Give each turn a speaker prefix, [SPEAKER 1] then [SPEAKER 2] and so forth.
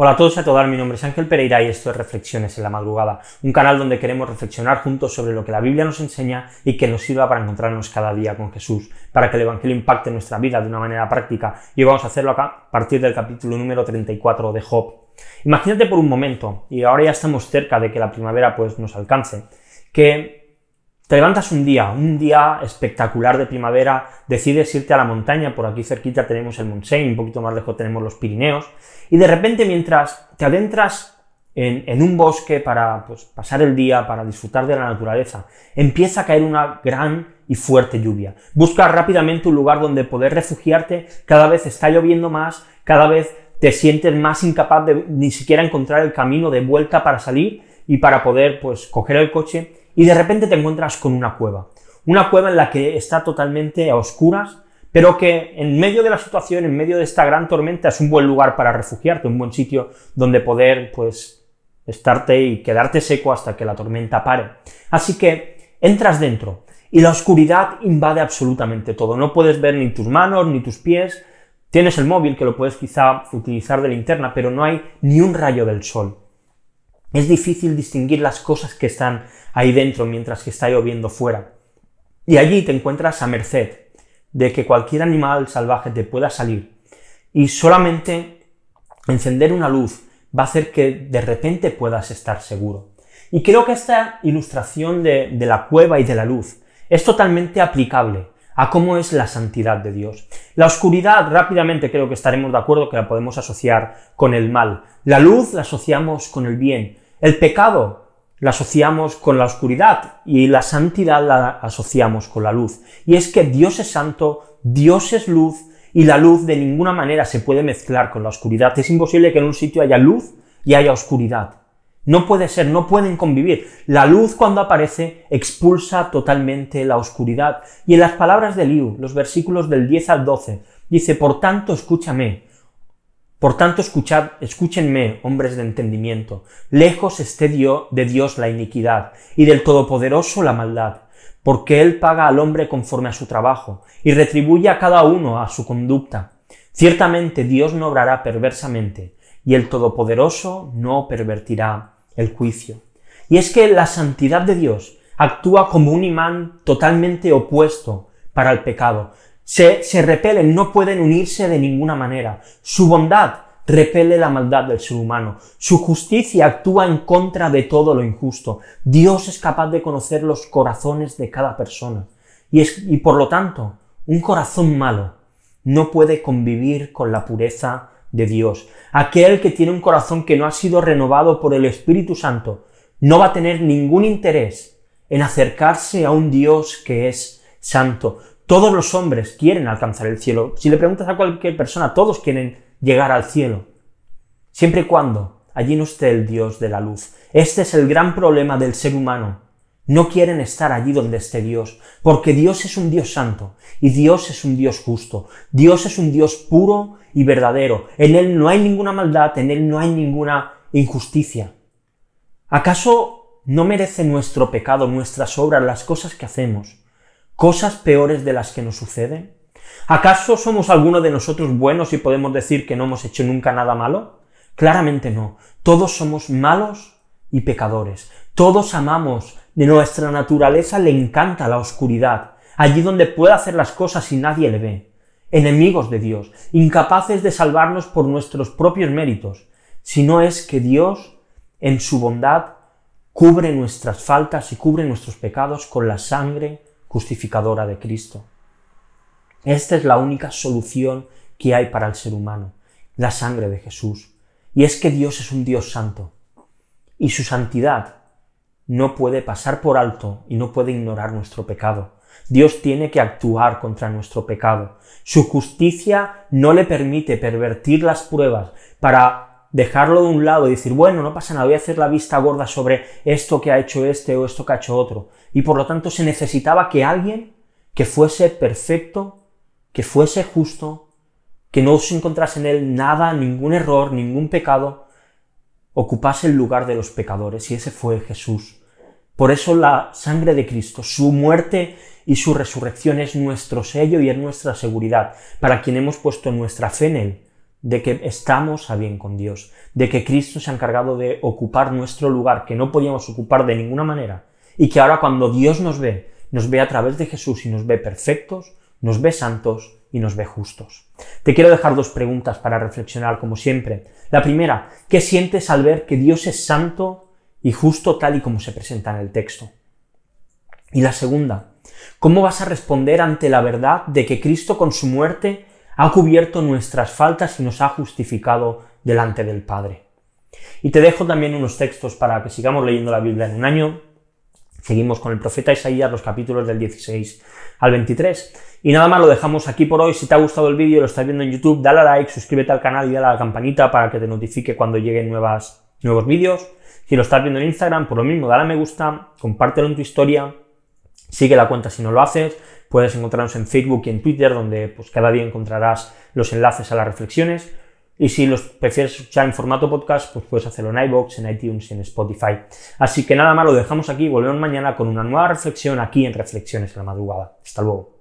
[SPEAKER 1] Hola a todos y a todas, mi nombre es Ángel Pereira y esto es Reflexiones en la Madrugada, un canal donde queremos reflexionar juntos sobre lo que la Biblia nos enseña y que nos sirva para encontrarnos cada día con Jesús, para que el Evangelio impacte nuestra vida de una manera práctica y vamos a hacerlo acá a partir del capítulo número 34 de Job. Imagínate por un momento, y ahora ya estamos cerca de que la primavera pues nos alcance, que te levantas un día, un día espectacular de primavera, decides irte a la montaña, por aquí cerquita tenemos el Montseny, un poquito más lejos tenemos los Pirineos, y de repente mientras te adentras en, un bosque para pues, pasar el día, para disfrutar de la naturaleza, empieza a caer una gran y fuerte lluvia. Buscas rápidamente un lugar donde poder refugiarte, cada vez está lloviendo más, cada vez te sientes más incapaz de ni siquiera encontrar el camino de vuelta para salir y para poder pues coger el coche y de repente te encuentras con una cueva. Una cueva en la que está totalmente a oscuras, pero que en medio de la situación, en medio de esta gran tormenta, es un buen lugar para refugiarte, un buen sitio donde poder, pues, estarte y quedarte seco hasta que la tormenta pare. Así que entras dentro y la oscuridad invade absolutamente todo. No puedes ver ni tus manos ni tus pies. Tienes el móvil que lo puedes quizá utilizar de linterna, pero no hay ni un rayo del sol. Es difícil distinguir las cosas que están ahí dentro mientras que está lloviendo fuera. Y allí te encuentras a merced de que cualquier animal salvaje te pueda salir y solamente encender una luz va a hacer que de repente puedas estar seguro. Y creo que esta ilustración de, de la cueva y de la luz es totalmente aplicable a cómo es la santidad de Dios. La oscuridad, rápidamente creo que estaremos de acuerdo que la podemos asociar con el mal. La luz la asociamos con el bien. El pecado la asociamos con la oscuridad y la santidad la asociamos con la luz. Y es que Dios es santo, Dios es luz y la luz de ninguna manera se puede mezclar con la oscuridad. Es imposible que en un sitio haya luz y haya oscuridad. No puede ser, no pueden convivir. La luz cuando aparece expulsa totalmente la oscuridad. Y en las palabras de Liu, los versículos del 10 al 12, dice, por tanto escúchame, por tanto, escuchad, escúchenme, hombres de entendimiento, lejos esté de Dios la iniquidad, y del Todopoderoso la maldad, porque Él paga al hombre conforme a su trabajo, y retribuye a cada uno a su conducta. Ciertamente Dios no obrará perversamente, y el Todopoderoso no pervertirá el juicio. Y es que la santidad de Dios actúa como un imán totalmente opuesto para el pecado, se, repelen, no pueden unirse de ninguna manera. Su bondad repele la maldad del ser humano. Su justicia actúa en contra de todo lo injusto. Dios es capaz de conocer los corazones de cada persona. Y, es, y por lo tanto, un corazón malo no puede convivir con la pureza de Dios. Aquel que tiene un corazón que no ha sido renovado por el Espíritu Santo no va a tener ningún interés en acercarse a un Dios que es santo. Todos los hombres quieren alcanzar el cielo. Si le preguntas a cualquier persona, todos quieren llegar al cielo. Siempre y cuando allí no esté el Dios de la luz. Este es el gran problema del ser humano. No quieren estar allí donde esté Dios, porque Dios es un Dios santo y Dios es un Dios justo. Dios es un Dios puro y verdadero. En Él no hay ninguna maldad, en Él no hay ninguna injusticia. ¿Acaso no merece nuestro pecado, nuestras obras, las cosas que hacemos? Cosas peores de las que nos suceden? ¿Acaso somos alguno de nosotros buenos y podemos decir que no hemos hecho nunca nada malo? Claramente no. Todos somos malos y pecadores. Todos amamos. De nuestra naturaleza le encanta la oscuridad. Allí donde puede hacer las cosas y nadie le ve. Enemigos de Dios, incapaces de salvarnos por nuestros propios méritos, si no es que Dios, en su bondad, cubre nuestras faltas y cubre nuestros pecados con la sangre justificadora de Cristo. Esta es la única solución que hay para el ser humano, la sangre de Jesús. Y es que Dios es un Dios santo. Y su santidad no puede pasar por alto y no puede ignorar nuestro pecado. Dios tiene que actuar contra nuestro pecado. Su justicia no le permite pervertir las pruebas para dejarlo de un lado y decir, bueno, no pasa nada, voy a hacer la vista gorda sobre esto que ha hecho este o esto que ha hecho otro y por lo tanto se necesitaba que alguien que fuese perfecto, que fuese justo, que no se encontrase en él nada, ningún error, ningún pecado, ocupase el lugar de los pecadores, y ese fue Jesús. Por eso la sangre de Cristo, su muerte y su resurrección es nuestro sello y es nuestra seguridad. Para quien hemos puesto nuestra fe en Él, de que estamos a bien con Dios, de que Cristo se ha encargado de ocupar nuestro lugar que no podíamos ocupar de ninguna manera, y que ahora cuando Dios nos ve, nos ve a través de Jesús y nos ve perfectos, nos ve santos y nos ve justos. Te quiero dejar dos preguntas para reflexionar como siempre. La primera, ¿qué sientes al ver que Dios es santo y justo tal y como se presenta en el texto? Y la segunda, ¿cómo vas a responder ante la verdad de que Cristo con su muerte ha cubierto nuestras faltas y nos ha justificado delante del Padre? Y te dejo también unos textos para que sigamos leyendo la Biblia en un año. Seguimos con el profeta Isaías, los capítulos del 16 al 23. Y nada más lo dejamos aquí por hoy. Si te ha gustado el vídeo, lo estás viendo en YouTube, dale a like, suscríbete al canal y dale a la campanita para que te notifique cuando lleguen nuevas, nuevos vídeos. Si lo estás viendo en Instagram, por lo mismo, dale a me gusta, compártelo en tu historia Sigue la cuenta si no lo haces, puedes encontrarnos en Facebook y en Twitter, donde pues, cada día encontrarás los enlaces a las reflexiones. Y si los prefieres escuchar en formato podcast, pues puedes hacerlo en iBox, en iTunes en Spotify. Así que nada más, lo dejamos aquí, volvemos mañana con una nueva reflexión aquí en Reflexiones en la madrugada. Hasta luego.